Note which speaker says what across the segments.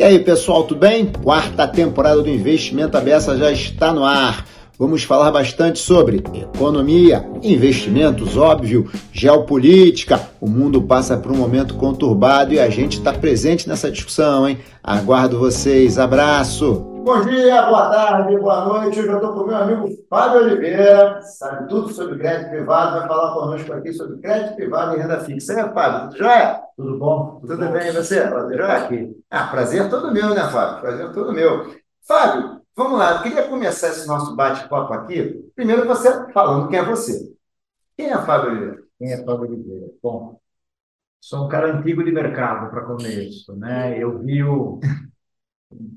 Speaker 1: E aí, pessoal, tudo bem? Quarta temporada do Investimento Abessa já está no ar. Vamos falar bastante sobre economia, investimentos, óbvio, geopolítica. O mundo passa por um momento conturbado e a gente está presente nessa discussão, hein? Aguardo vocês. Abraço! Bom dia, boa tarde, boa noite. Hoje eu estou com o meu amigo Fábio Oliveira, sabe tudo sobre crédito privado, vai falar conosco aqui sobre crédito privado e renda fixa. É, Fábio, tudo jóia?
Speaker 2: Tudo bom?
Speaker 1: Tudo, tudo bem, e você? Prazer jóia? aqui. Ah, prazer todo meu, né, Fábio? Prazer todo meu. Fábio, vamos lá. Eu queria começar esse nosso bate-papo aqui, primeiro você falando quem é você. Quem é Fábio Oliveira?
Speaker 2: Quem é Fábio Oliveira? Bom, sou um cara antigo de mercado, para começo, né? Eu vi o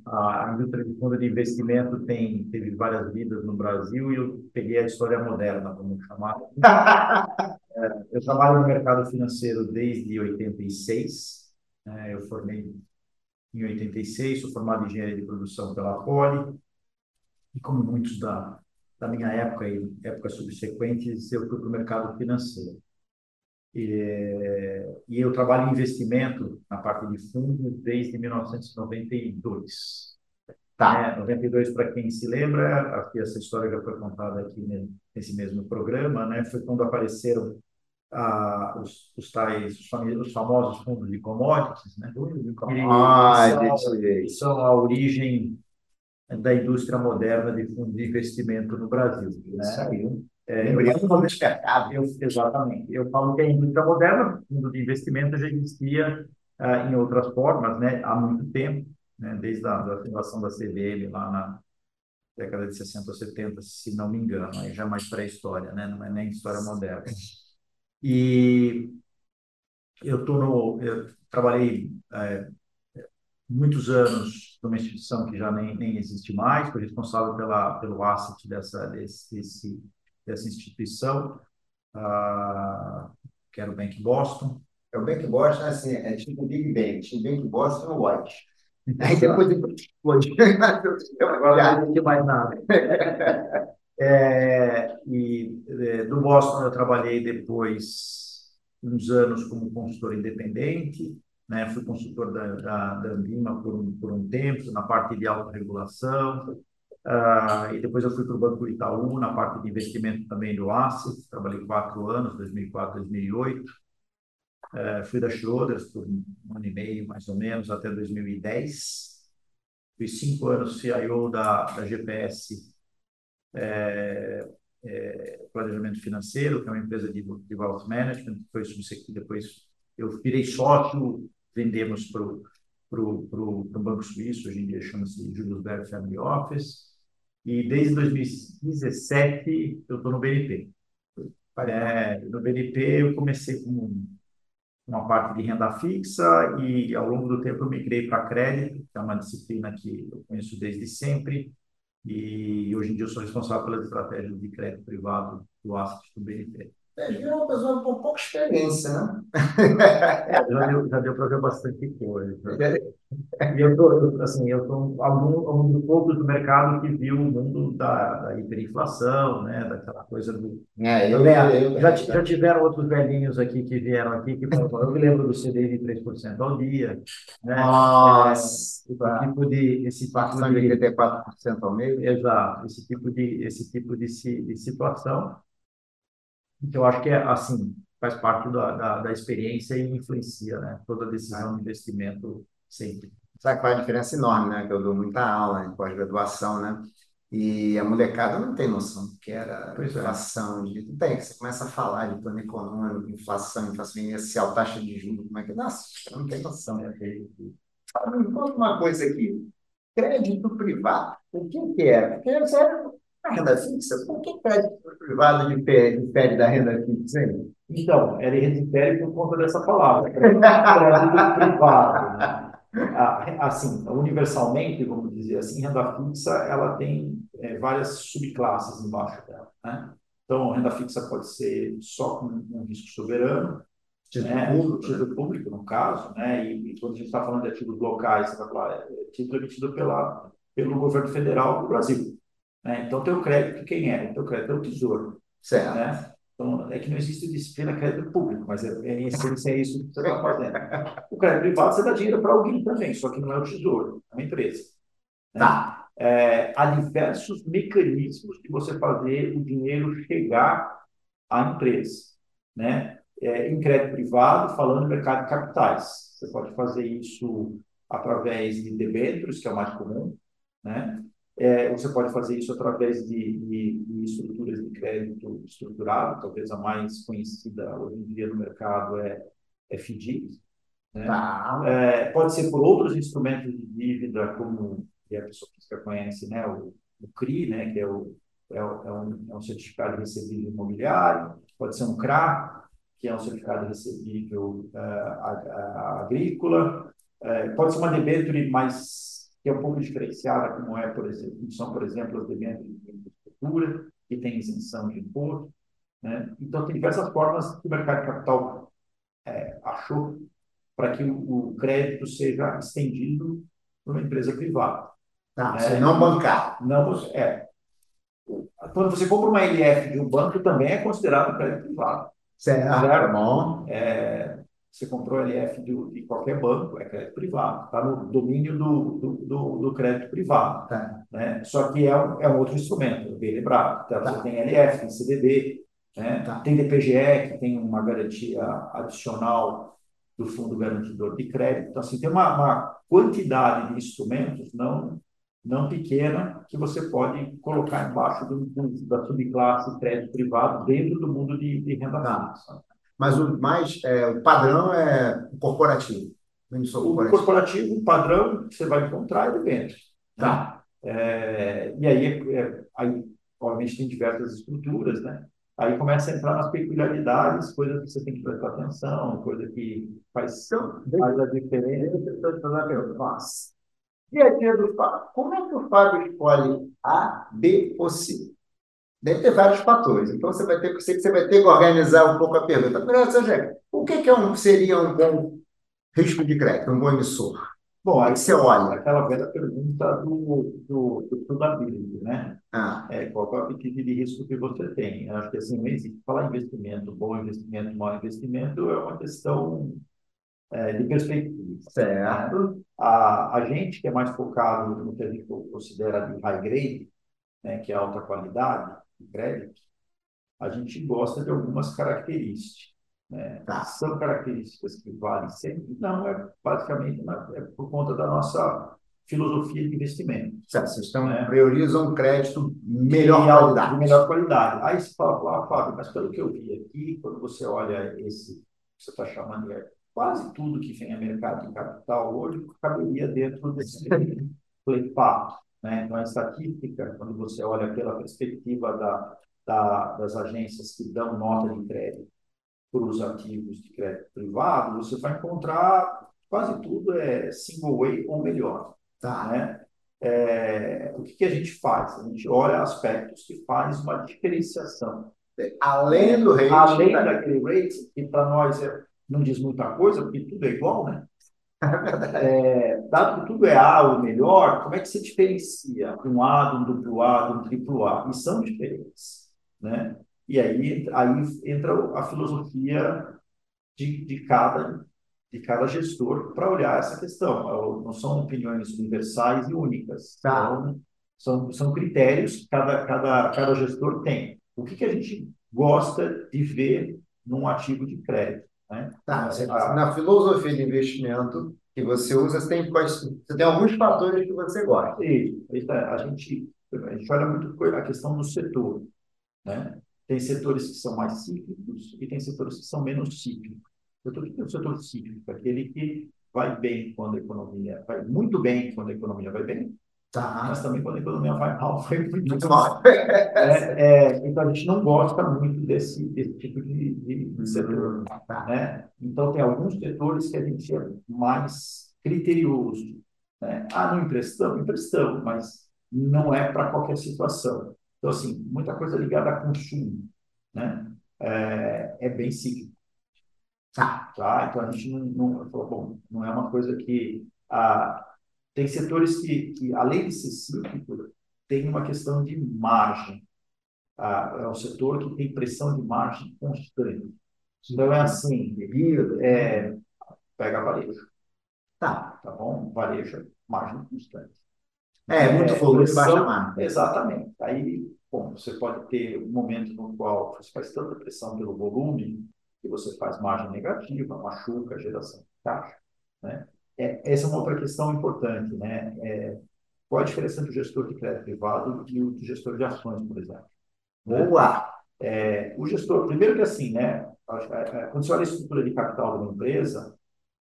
Speaker 2: a indústria de fundo de investimento tem teve várias vidas no Brasil e eu peguei a história moderna, vamos chamar. É, eu trabalho no mercado financeiro desde 86. Né? Eu formei em 86, sou formado em engenharia de produção pela Poli e como muitos da da minha época e épocas subsequentes, eu fui para o mercado financeiro. E, e eu trabalho em investimento na parte de fundos desde 1992. Tá. É, 92, para quem se lembra, aqui essa história já foi contada aqui nesse mesmo programa, né? Foi quando apareceram ah, os, os tais, os famosos fundos de commodities, né?
Speaker 1: Ah,
Speaker 2: são, são a origem da indústria moderna de fundos de investimento no Brasil. Né? Isso
Speaker 1: É, embrião do mercado.
Speaker 2: Eu, exatamente. Eu falo que a indústria moderna, fundo de investimento, já existia uh, em outras formas né, há muito tempo, né, desde a da fundação da CVM lá na década de 60 ou 70, se não me engano, aí já é mais pré-história, né, não é nem história moderna. E eu, tô no, eu trabalhei é, muitos anos numa instituição que já nem, nem existe mais, fui responsável pela, pelo asset dessa, desse, desse dessa instituição, uh, que era o Bank Boston.
Speaker 1: É o Bank Boston, assim, é tipo o Big Bang, tinha o Bank Boston no White. Aí depois explode.
Speaker 2: Agora não tem mais nada. É, e é, do Boston eu trabalhei depois uns anos como consultor independente, né? fui consultor da, da, da Ambima por um, por um tempo, na parte de autorregulação, Uh, e depois eu fui para o Banco Itaú, na parte de investimento também do Asset, trabalhei quatro anos, 2004, 2008. Uh, fui da Schroders por um ano e meio, mais ou menos, até 2010. Fui cinco anos CIO da, da GPS é, é, Planejamento Financeiro, que é uma empresa de, de Wealth Management, subsequente, depois eu virei sócio, vendemos para o Banco Suíço, hoje em dia chama-se Julius Baer Family Office, e desde 2017 eu estou no BNP. É, no BNP eu comecei com uma parte de renda fixa e ao longo do tempo eu migrei para crédito, que é uma disciplina que eu conheço desde sempre. E hoje em dia eu sou responsável pelas estratégias de crédito privado do asset do BNP.
Speaker 1: É, é uma pessoa com pouca experiência, né?
Speaker 2: É, já deu, já deu para ver bastante coisa. E eu tô, assim, eu sou algum, um dos poucos do mercado que viu o mundo da, da hiperinflação, né? Daquela coisa do.
Speaker 1: É, eu,
Speaker 2: eu, já, já tiveram outros velhinhos aqui que vieram aqui que eu me lembro do CDI de 3% ao dia. Né?
Speaker 1: Nossa!
Speaker 2: É, esse tipo de. Esse tipo
Speaker 1: de 84% ao mês.
Speaker 2: Exato, esse tipo de, esse tipo de, de situação. Então, eu acho que é assim, faz parte da, da, da experiência e influencia, né? Toda decisão de investimento sempre.
Speaker 1: Sabe qual é a diferença enorme, né? Que eu dou muita aula em pós-graduação, né? E a molecada não tem noção do que era pois é. inflação. É. De... Tem, você começa a falar de plano econômico, inflação, inflação inicial, taxa de juros, como é que. Nossa, não tem noção. Né? Me conta uma coisa aqui. Crédito privado, o que, que é? Porque você a renda fixa, por que crédito privado difere da renda fixa?
Speaker 2: Então, ele difere por conta dessa palavra, crédito privado. Né? Assim, universalmente, vamos dizer assim, renda fixa ela tem é, várias subclasses embaixo dela. Né? Então, renda fixa pode ser só com um risco soberano, título, né? público, título público, no caso, né? e, e quando a gente está falando de ativos locais, você vai falar, é título emitido pela, pelo governo federal do Brasil. Né? Então, tem o crédito, quem é? O crédito é o tesouro.
Speaker 1: Certo. Né?
Speaker 2: Então, é que não existe disciplina crédito público, mas é, é, em essência é isso que você está fazendo. O crédito privado, você dá dinheiro para alguém também, só que não é o tesouro, é uma empresa. Né? Tá. É, há diversos mecanismos de você fazer o dinheiro chegar à empresa. Né? É, em crédito privado, falando do mercado de capitais. Você pode fazer isso através de debêntures, que é o mais comum, né? É, você pode fazer isso através de, de, de, estruturas de crédito estruturado, talvez a mais conhecida hoje em dia no mercado é, é FDIC. Né? Tá. É, pode ser por outros instrumentos de dívida, como a pessoa física conhece, né? o, o CRI, né? que é, o, é, o, é, um, é um certificado recebível imobiliário, pode ser um CRA, que é um certificado recebível uh, agrícola, uh, pode ser uma debênture mais que é um pouco diferenciada, como é, por exemplo, são, por exemplo, as demandas de infraestrutura, que tem isenção de imposto. Né? Então, tem diversas formas que o mercado de capital é, achou para que o, o, crédito seja estendido para uma empresa privada.
Speaker 1: Tá, é, não bancar.
Speaker 2: Não, é. Quando você compra uma LF de um banco, também é considerado crédito privado.
Speaker 1: Certo, certo? bom.
Speaker 2: É, você comprou LF de, de qualquer banco, é crédito privado, está no domínio do, do, do, do crédito privado. Tá. Né? Só que é um, é um outro instrumento, bem lembrado. Então, tá. Você tem LF, tem CDB, né? tá. tem DPGE, que tem uma garantia adicional do Fundo Garantidor de Crédito. Então, assim, tem uma, uma quantidade de instrumentos não, não pequena que você pode colocar embaixo do, do, da subclasse crédito privado dentro do mundo de, de renda tá. fixa
Speaker 1: mas o mais é, o padrão é o corporativo.
Speaker 2: O corporativo, o padrão que você vai encontrar é de vendas. Né? Tá. É, e aí, é, aí, obviamente, tem diversas estruturas, né? Aí começa a entrar nas peculiaridades, coisas que você tem que prestar atenção, coisa que faz, então, faz a diferença.
Speaker 1: Nossa. Dia a dia do Fábio. Como é que o Fábio escolhe A, B ou C? Deve ter vários fatores. Então, você vai ter, você vai ter que organizar um pouco a pergunta. Primeiro, seja, o que, que é um, seria um bom risco de crédito, um bom emissor?
Speaker 2: Bom, aí você olha. Aquela velha pergunta do, do, do probability, né? Ah. É, qual é o apetite de risco que você tem? Eu acho que assim, não existe falar investimento, bom investimento, mau investimento, é uma questão é, de perspectiva. Certo. A, a gente que é mais focado no que a gente considera de high grade, né, que é alta qualidade, de crédito, a gente gosta de algumas características. Né? Tá. São características que valem sempre? Não, é basicamente é por conta da nossa filosofia de investimento.
Speaker 1: Certo, vocês estão, né? priorizam crédito melhor qualidade.
Speaker 2: De melhor qualidade. Aí você fala, ah, Fábio, mas pelo que eu vi aqui, quando você olha esse, você está chamando de quase tudo que vem a mercado de capital hoje caberia dentro desse playpack. Né? Então, a estatística, quando você olha pela perspectiva da, da, das agências que dão nota de crédito para os ativos de crédito privado, você vai encontrar quase tudo é single way ou melhor. Tá. Né? É, o que, que, a gente faz? A gente olha aspectos que faz uma diferenciação.
Speaker 1: Além do rate.
Speaker 2: Além daquele rate, que para nós é, não diz muita coisa, porque tudo é igual, né? É, dado que tudo é A ou melhor, como é que se diferencia um A um duplo A, de um triplo A? E são diferentes. Né? E aí, aí entra a filosofia de, de, cada, de cada gestor para olhar essa questão. Não são opiniões universais e únicas. Tá. Então, são, são critérios que cada, cada, cada gestor tem. O que, que a gente gosta de ver num ativo de crédito? Né?
Speaker 1: Tá, na filosofia de investimento que você usa, você tem, você tem alguns fatores que você gosta.
Speaker 2: Isso. A gente, a gente olha muito a questão do setor. Né? Tem setores que são mais cíclicos e tem setores que são menos cíclicos. O setor o setor cíclico, aquele que vai bem quando a economia vai muito bem quando a economia vai bem, Tá. Mas também quando a economia vai mal, foi muito, mal. É, é, então a gente não gosta muito desse, desse tipo de, de, de setor. Tá. Né? Então tem alguns setores que a gente é mais criterioso. Né? Ah, não emprestamos? Emprestamos, mas não é para qualquer situação. Então, assim, muita coisa ligada a consumo. Né? É, é bem cíclico. Tá. tá. Então a gente não, não, bom, não é uma coisa que. Ah, tem setores que, que, além de ser cíclico, tem uma questão de margem. ah, é um setor que tem pressão de margem constante. Então, é assim, é, pega varejo. Tá, tá bom? Varejo, margem constante.
Speaker 1: É, muito é, volume, pressão, baixa margem.
Speaker 2: Exatamente. Aí, bom, você pode ter um momento no qual você faz tanta pressão pelo volume que você faz margem negativa, machuca a geração de caixa. Né? É, essa é uma outra questão importante. Né? É, qual a diferença entre o gestor de crédito privado e o gestor de ações, por exemplo?
Speaker 1: Boa!
Speaker 2: É, o gestor, primeiro que assim, né, quando você olha a estrutura de capital de uma empresa,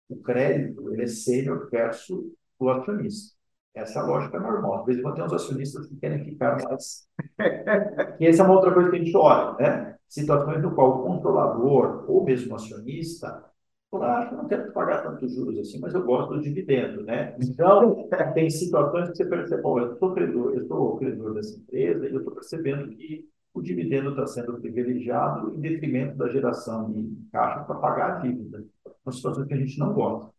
Speaker 2: o crédito ele é sênior versus o acionista. Essa é lógica normal. Às vezes, quando tem uns acionistas que querem ficar mais. e essa é uma outra coisa que a gente olha, né? Situações no qual o controlador ou mesmo o acionista fala, ah, não quero pagar tantos juros assim, mas eu gosto do dividendo, né? Então, tem situações que você percebe, bom, eu sou credor, eu sou credor dessa empresa e eu estou percebendo que o dividendo está sendo privilegiado em detrimento da geração de caixa para pagar a dívida. São situações que a gente não gosta.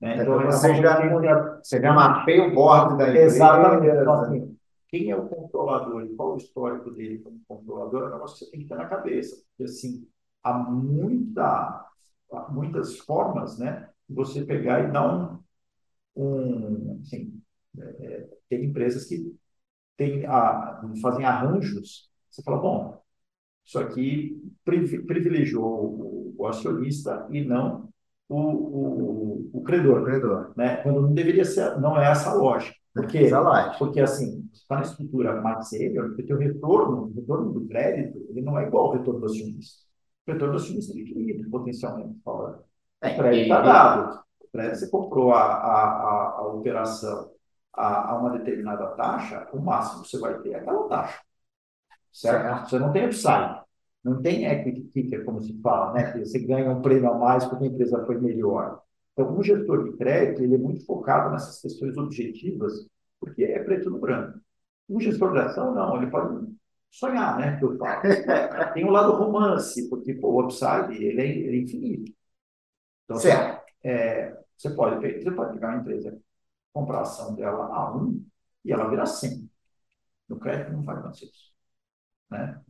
Speaker 1: Né? É, então, você, já, você já mapeia o bordo da empresa.
Speaker 2: Exatamente. Então, assim, quem é o controlador e qual o histórico dele como controlador é um negócio que você tem que ter na cabeça. Porque, assim, há, muita, há muitas formas né, de você pegar e dar um... um assim, é, é tem empresas que tem a, fazem arranjos. Você fala, bom, isso aqui privilegiou o, acionista e não o, o, o credor. O credor. Né? Quando não deveria ser, não é essa a lógica. Por quê? Essa lógica. Porque, assim, está na estrutura mais sênior, porque o retorno, o retorno do crédito, ele não é igual ao retorno do acionista. O retorno do acionista é equilíbrio, potencialmente falando. É, o crédito está dado. O crédito, você comprou a, a, a, a operação a, a, uma determinada taxa, o máximo que você vai ter é aquela taxa. Certo? Você não tem upside. Não tem equity kicker, como se fala, né? Que você ganha um prêmio a mais porque a empresa foi melhor. Então, um gestor de crédito, ele é muito focado nessas questões objetivas, porque é preto no branco. Um gestor de ação, não, ele pode sonhar, né? Que eu falo. Tem um lado romance, porque pô, o upside, ele é, ele é infinito. Então, certo. É, você, pode, você pode pegar uma empresa, comprar a ação dela a 1 e ela virar 100. No crédito não vai acontecer isso. Né?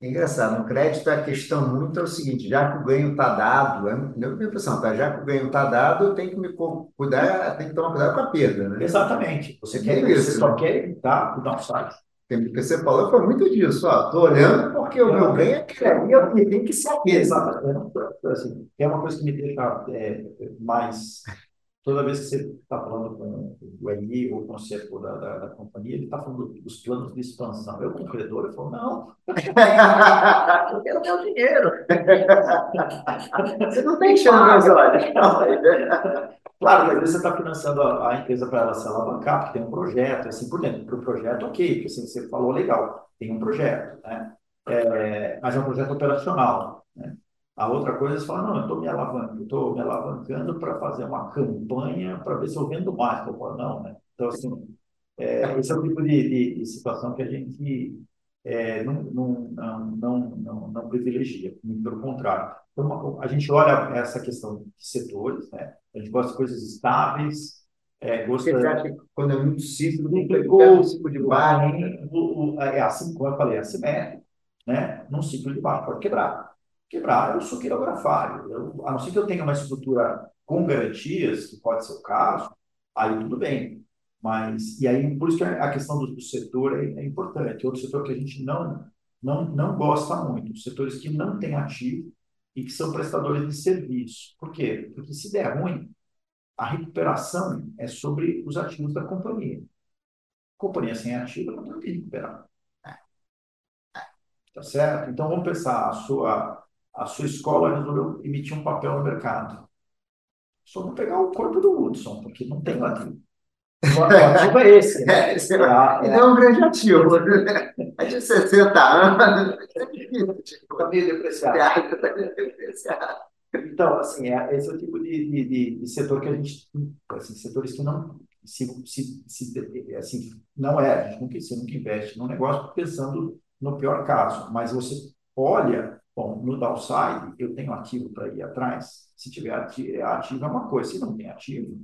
Speaker 1: É engraçado, no crédito a questão muito é o seguinte, já que o ganho está dado, é a minha impressão, tá? já que o ganho está dado, eu tenho que me cuidar, tenho que tomar cuidado com a perda, né?
Speaker 2: Exatamente. Você, quer, é isso, você só quer evitar o downside.
Speaker 1: O que você falou foi muito disso. Estou olhando porque o meu ganho é aquele, eu tenho que ser aquele.
Speaker 2: Exatamente. Assim, é uma coisa que me deixa é, mais toda vez que você está falando com o EI ou com o CFO da, da, da companhia, ele está falando dos planos de expansão. Eu, como credor, eu falo, não, eu quero meu dinheiro.
Speaker 1: Você não tem chance, olha.
Speaker 2: Claro, mas às vezes você está financiando a, a empresa para ela se alavancar, porque tem um projeto, assim por dentro. Para o projeto, ok, porque assim, você falou legal, tem um projeto, né? É, mas é um projeto operacional. Né? A outra coisa é você fala, não, eu estou me alavancando, estou me alavancando para fazer uma campanha para ver se eu vendo mais. Eu falo, não, né? Então, assim, é, esse é o tipo de, de, de situação que a gente é, não, não, não, não, não, privilegia, muito pelo contrário. Então, a gente olha essa questão de setores, né? A gente gosta de coisas estáveis,
Speaker 1: é, gosta... Você acha que quando é muito ciclo,
Speaker 2: não pegou o ciclo de baixo, é assim, como eu falei, é assimétrico, né? Num ciclo de baixo pode quebrar quebrar, eu sou quirografário. Eu, a não ser que eu tenha uma estrutura com garantias, que pode ser o caso, aí tudo bem. Mas, e aí, por isso que a questão do, do setor é, é, importante. Outro setor que a gente não, não, não gosta muito, setores que não têm ativo e que são prestadores de serviço. Por quê? Porque se der ruim, a recuperação é sobre os ativos da companhia. Companhia sem ativo não tem que recuperar. Tá certo? Então, vamos pensar, a sua, a sua escola resolveu emitir um papel no mercado. Só não pegar o corpo do Hudson, porque não tem ativo. O ativo é esse. Né? É,
Speaker 1: esse é, é, é um grande ativo. É de 60 anos.
Speaker 2: Está meio depreciado. Está meio depreciado. Então, assim, é, esse é o tipo de, de, de, setor que a gente. Assim, setores que não. Se, se, se, assim, não é, a gente nunca, você nunca investe num negócio pensando no pior caso, mas você olha Bom, no downside, eu tenho ativo para ir atrás. Se tiver ativo, ativo é uma coisa, se não tem ativo,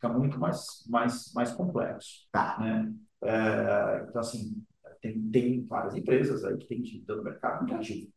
Speaker 2: fica muito mais, mais, mais complexo. Tá. Né? É, então, assim, tem, tem várias empresas aí que têm dívida no mercado muito ativa,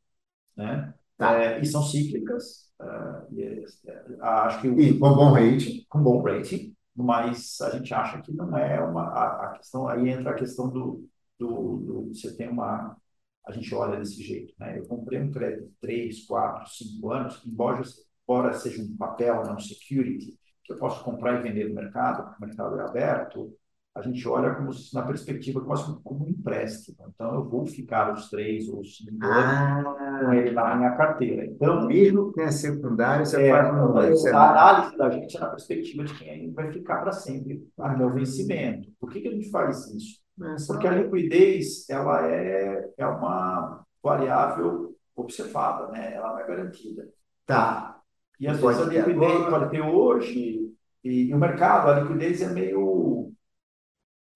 Speaker 2: né? Tá. É, e são cíclicas, uh, e, é, acho que...
Speaker 1: E com bom rating.
Speaker 2: Com bom rating, mas a gente acha que não é uma... A, a questão, aí entra a questão do, do, do, Você tem uma... A gente olha desse jeito, né? Eu comprei um crédito de 3, 4, 5 anos, embora, embora seja um papel, não security, que eu posso comprar e vender no mercado, porque o mercado é aberto, a gente olha como na perspectiva quase como um empréstimo. Então, eu vou ficar os três ou os cinco anos ah, com ele na minha carteira. Então,
Speaker 1: mesmo que tenha secundário, você é, faz um
Speaker 2: A análise da gente é na perspectiva de quem vai ficar para sempre até o vencimento. Por que, que a gente faz isso? Porque a liquidez ela é, é uma variável observada, né? ela não é garantida.
Speaker 1: Tá.
Speaker 2: E às vezes a liquidez pode ter hoje, e, e o mercado, a liquidez é meio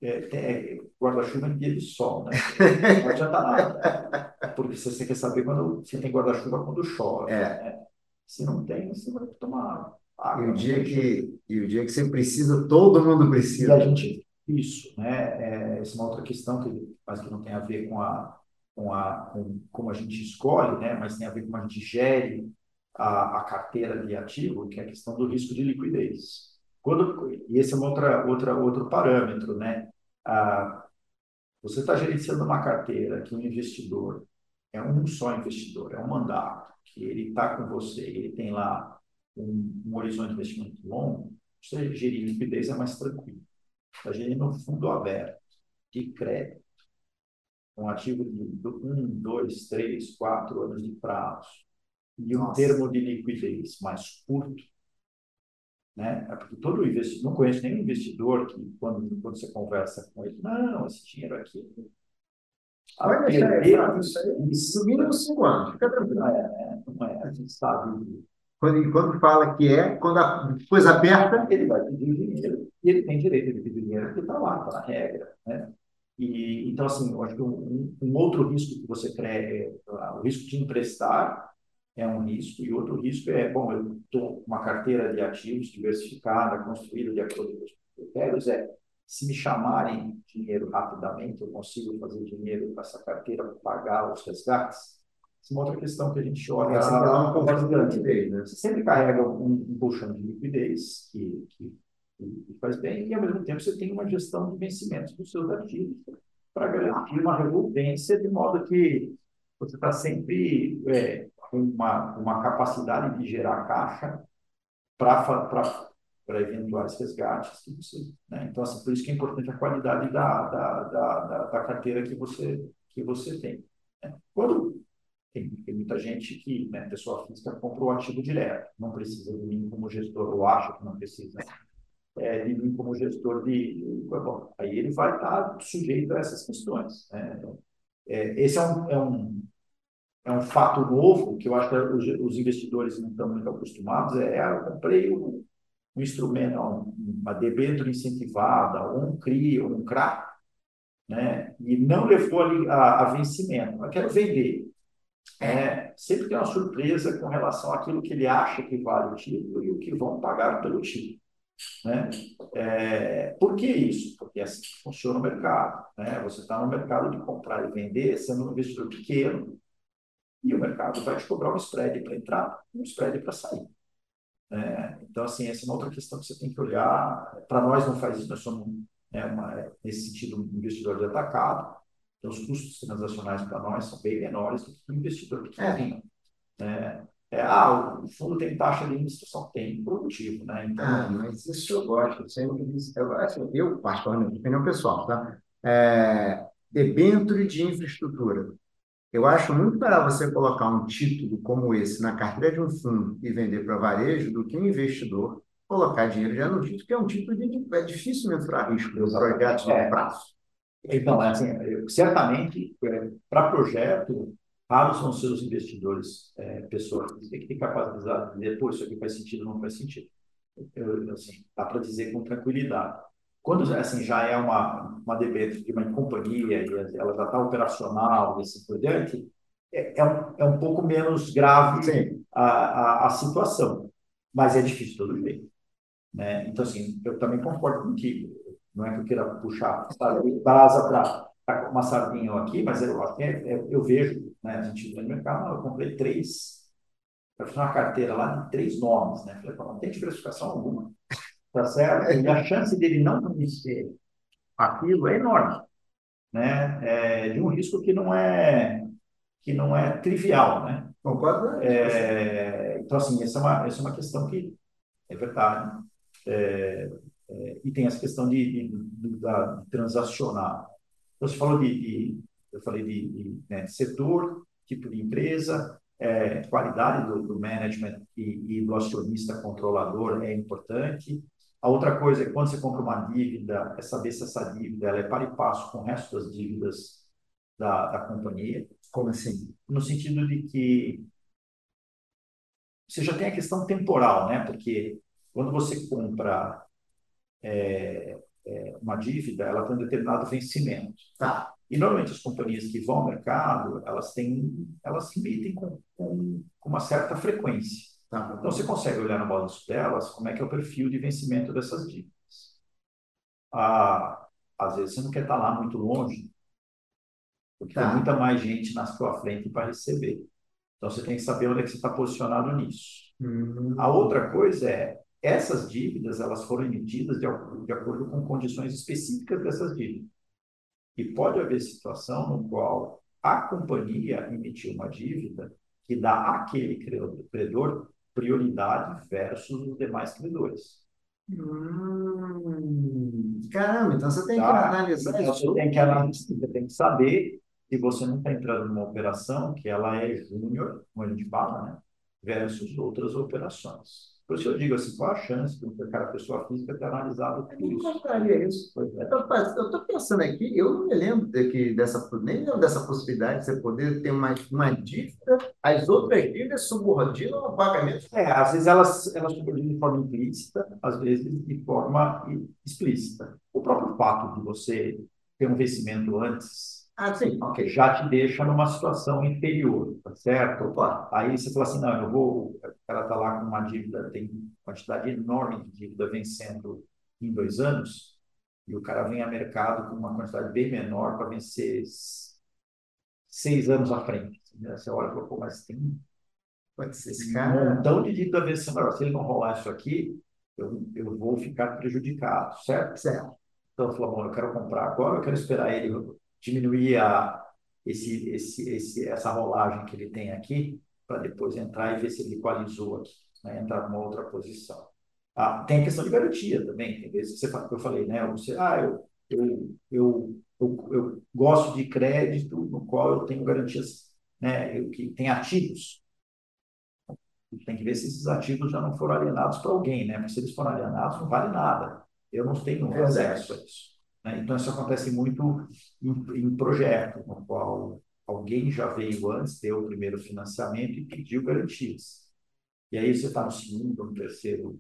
Speaker 2: é, é, guarda-chuva em dia de sol, né? Não adianta nada. Porque você quer saber quando você tem guarda-chuva quando chove. É. Né? Se não tem, você vai tomar água.
Speaker 1: E o, dia que, e o dia que você precisa, todo mundo precisa.
Speaker 2: E a gente, isso, né? É, essa é uma outra questão que, mas que não tem a ver com a, com a com como a gente escolhe, né? Mas tem a ver com como a gente gere a, a carteira de ativo, que é a questão do risco de liquidez. Quando, e esse é uma outra, outra, outro parâmetro, né? Ah, você está gerenciando uma carteira que um investidor é um só investidor, é um mandato, que ele está com você, ele tem lá um, um horizonte de investimento longo, você gerir liquidez é mais tranquilo. Está gerindo um fundo aberto, de crédito, um ativo de um, dois, três, quatro anos de prazo, e um Nossa. termo de liquidez mais curto, né? É porque todo investidor, não conheço nenhum investidor que, quando, quando você conversa com ele, não, esse dinheiro aqui.
Speaker 1: Vai deixar errado isso aí. No mínimo cinco anos, fica tranquilo. Não
Speaker 2: é, não é, a gente sabe.
Speaker 1: Quando, quando fala que é, quando a coisa aperta.
Speaker 2: Ele vai pedir dinheiro. E ele tem direito de pedir dinheiro, porque está lá, está na regra. Né? E, então, assim, eu acho que um, um outro risco que você cria é o risco de emprestar é um risco, e outro risco é, bom, eu estou com uma carteira de ativos diversificada, construída de acordo com os critérios, é, se me chamarem dinheiro rapidamente, eu consigo fazer dinheiro com essa carteira para pagar os resgates? Essa é uma outra questão que a gente olha. É,
Speaker 1: uma conversa de liquidez, né?
Speaker 2: Você sempre carrega um, um colchão de liquidez que, que, que, faz bem, e ao mesmo tempo você tem uma gestão de vencimentos dos seus ativos para garantir uma revolvência, de modo que você está sempre é, uma, uma capacidade de gerar caixa para eventuais resgates que você. Né? Então, assim, por isso que é importante a qualidade da, da, da, da, carteira que você, que você tem. Né? Quando tem, tem, muita gente que, né, pessoa física, compra o ativo direto, não precisa de mim como gestor, ou acha que não precisa é, de mim como gestor de. Bom, aí ele vai estar sujeito a essas questões. Né? É, esse é um, é um é um fato novo que eu acho que os, investidores não estão muito acostumados. É, eu comprei um, um instrumento, uma debênture incentivada, um CRI, um CRA, né? e não levou a, a, a vencimento. Eu quero vender. É, sempre tem uma surpresa com relação àquilo que ele acha que vale o título e o que vão pagar pelo título. Né? É, por que isso? Porque é assim que funciona o mercado. Né? Você está no mercado de comprar e vender, sendo um investidor pequeno, e o mercado vai te cobrar um spread para entrar e um spread para sair. É, então, assim, essa é uma outra questão que você tem que olhar. Para nós não faz isso, nós somos, é, uma, nesse sentido, um investidor de atacado. Então, os custos transacionais para nós são bem menores do que um investidor pequeno. É. é. É, ah, o fundo tem taxa de administração, tem produtivo, né?
Speaker 1: Então, ah, mas isso eu gosto, eu sempre disse, eu, assim, eu particularmente, opinião pessoal, tá? É, debênture de infraestrutura. Eu acho muito melhor você colocar um título como esse na carteira de um fundo e vender para varejo do que um investidor colocar dinheiro já no título, que é um título de é difícil mensurar risco dos projetos de é. prazo.
Speaker 2: Então, assim, certamente, é, para projeto, raros são seus investidores, é, pessoas que têm capacidade de dizer, pô, isso aqui faz sentido ou não faz sentido. Eu, assim, dá para dizer com tranquilidade. Quando assim, já é uma, uma debênture de uma companhia e ela já está operacional e assim por diante, é, é, um, é um pouco menos grave a, a, a, situação, mas é difícil todo jeito. Né? Então, assim, eu também concordo contigo. Não é que eu queira puxar brasa para uma sardinha aqui, mas eu, é, eu vejo, né, a gente no mercado, eu comprei três, para fazer uma carteira lá de três nomes, né? Falei, não tem diversificação alguma, tá certo? E a chance dele não conhecer aquilo é enorme, né? É, de um risco que não é que não é trivial, né?
Speaker 1: Concordo?
Speaker 2: É, então, assim, essa é uma, essa é uma questão que é verdade. É, é, e tem essa questão de, de, de, de transacionar. Então, você falou de, eu falei de, de né, setor, tipo de empresa, é, qualidade do, do management e, e, do acionista controlador é importante. A outra coisa é que quando você compra uma dívida, é saber se essa dívida ela é para e passo com o resto das dívidas da, da companhia.
Speaker 1: Como assim?
Speaker 2: No sentido de que você já tem a questão temporal, né? Porque quando você compra é, é, uma dívida, ela tem um determinado vencimento.
Speaker 1: Tá.
Speaker 2: E normalmente as companhias que vão ao mercado, elas têm, elas emitem com, com, com uma certa frequência. Tá. Então você consegue olhar no balanço delas como é que é o perfil de vencimento dessas dívidas. Ah, às vezes você não quer estar lá muito longe, porque tá. tem muita mais gente na sua frente para receber. Então você tem que saber onde é que você está posicionado nisso. Hum. A outra coisa é essas dívidas elas foram emitidas de, de acordo com condições específicas dessas dívidas. E pode haver situação no qual a companhia emitiu uma dívida que dá àquele credor prioridade versus os demais credores.
Speaker 1: Hum, caramba, então você tem tá? que analisar
Speaker 2: então, isso. Você tem que analisar, você tem que saber que você não está entrando numa operação que ela é júnior, como a gente fala, né? versus outras operações. Por isso eu digo assim, qual a chance de um cara, pessoa física, ter analisado tudo isso? Eu
Speaker 1: contaria isso. Eu estou pensando aqui, eu não me lembro de que dessa, nem lembro dessa possibilidade de você poder ter uma, uma dívida, as outras dívidas subordinam ao pagamento.
Speaker 2: É, às vezes elas, elas subordinam de forma implícita, às vezes de forma explícita. O próprio fato de você ter um vencimento antes
Speaker 1: ah, sim,
Speaker 2: ok. Já te deixa numa situação inferior, tá certo? Claro. Aí você fala assim, não, eu vou, o cara está lá com uma dívida, tem quantidade enorme de dívida vencendo em dois anos, e o cara vem a mercado com uma quantidade bem menor para vencer seis anos à frente. Você olha e fala, pô, mas tem
Speaker 1: Pode ser esse cara.
Speaker 2: um montão de dívida vencendo. Se ele não rolar isso aqui, eu, eu vou ficar prejudicado, certo?
Speaker 1: Certo.
Speaker 2: Então, eu falo, bom, eu quero comprar agora, eu quero esperar ele diminuir a, esse, esse, esse, essa rolagem que ele tem aqui, para depois entrar e ver se ele equalizou aqui, né? entrar numa outra posição. Ah, tem a questão de garantia também, tem vezes que, você, que eu falei, né? Você, ah, eu, eu, eu, eu, eu gosto de crédito no qual eu tenho garantias, né? Eu, que tem ativos. Tem que ver se esses ativos já não foram alienados para alguém, né? Porque se eles foram alienados, não vale nada. Eu não tenho acesso a isso. Né? Então, isso acontece muito em, em projeto, no qual alguém já veio antes, deu o primeiro financiamento e pediu garantias. E aí você está no segundo, no terceiro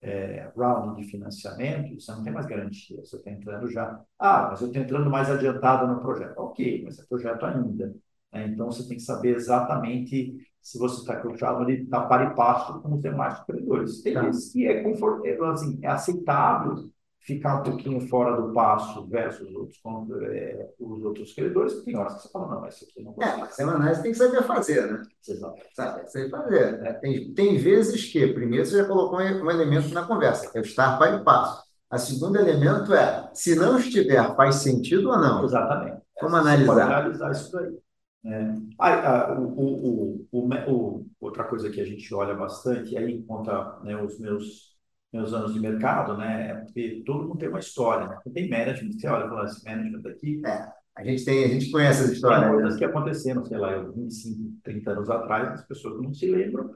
Speaker 2: é, round de financiamento, você não tem mais garantia, você está entrando já. Ah, mas eu estou entrando mais adiantado no projeto. Ok, mas é projeto ainda. Né? Então você tem que saber exatamente se você está com o chave de estar para e passo com os demais credores. Tem tá. vezes que é confortável, assim, é aceitável ficar um pouquinho fora do passo versus os outros, é, os outros credores, tem horas que você fala, não, esse aqui não
Speaker 1: consigo. É, mas análise tem que saber fazer, né? Exato. Sabe, saber fazer. Né? Tem, tem vezes que, primeiro, você já colocou um elemento na conversa, que é o estar para e passo. A segundo elemento é, se não estiver, faz sentido ou não?
Speaker 2: Exatamente.
Speaker 1: Vamos analisar.
Speaker 2: Pode analisar isso daí. É. Ah, o, o, o, o, outra coisa que a gente olha bastante, aí conta né, os meus meus anos de mercado, né? É porque todo mundo tem uma história, né? Tem management, você olha, fala, esse management aqui.
Speaker 1: É, a gente tem, a gente conhece essa história. Tem
Speaker 2: coisas né? que aconteceram, sei lá, 25, 30 anos atrás, as pessoas não se lembram.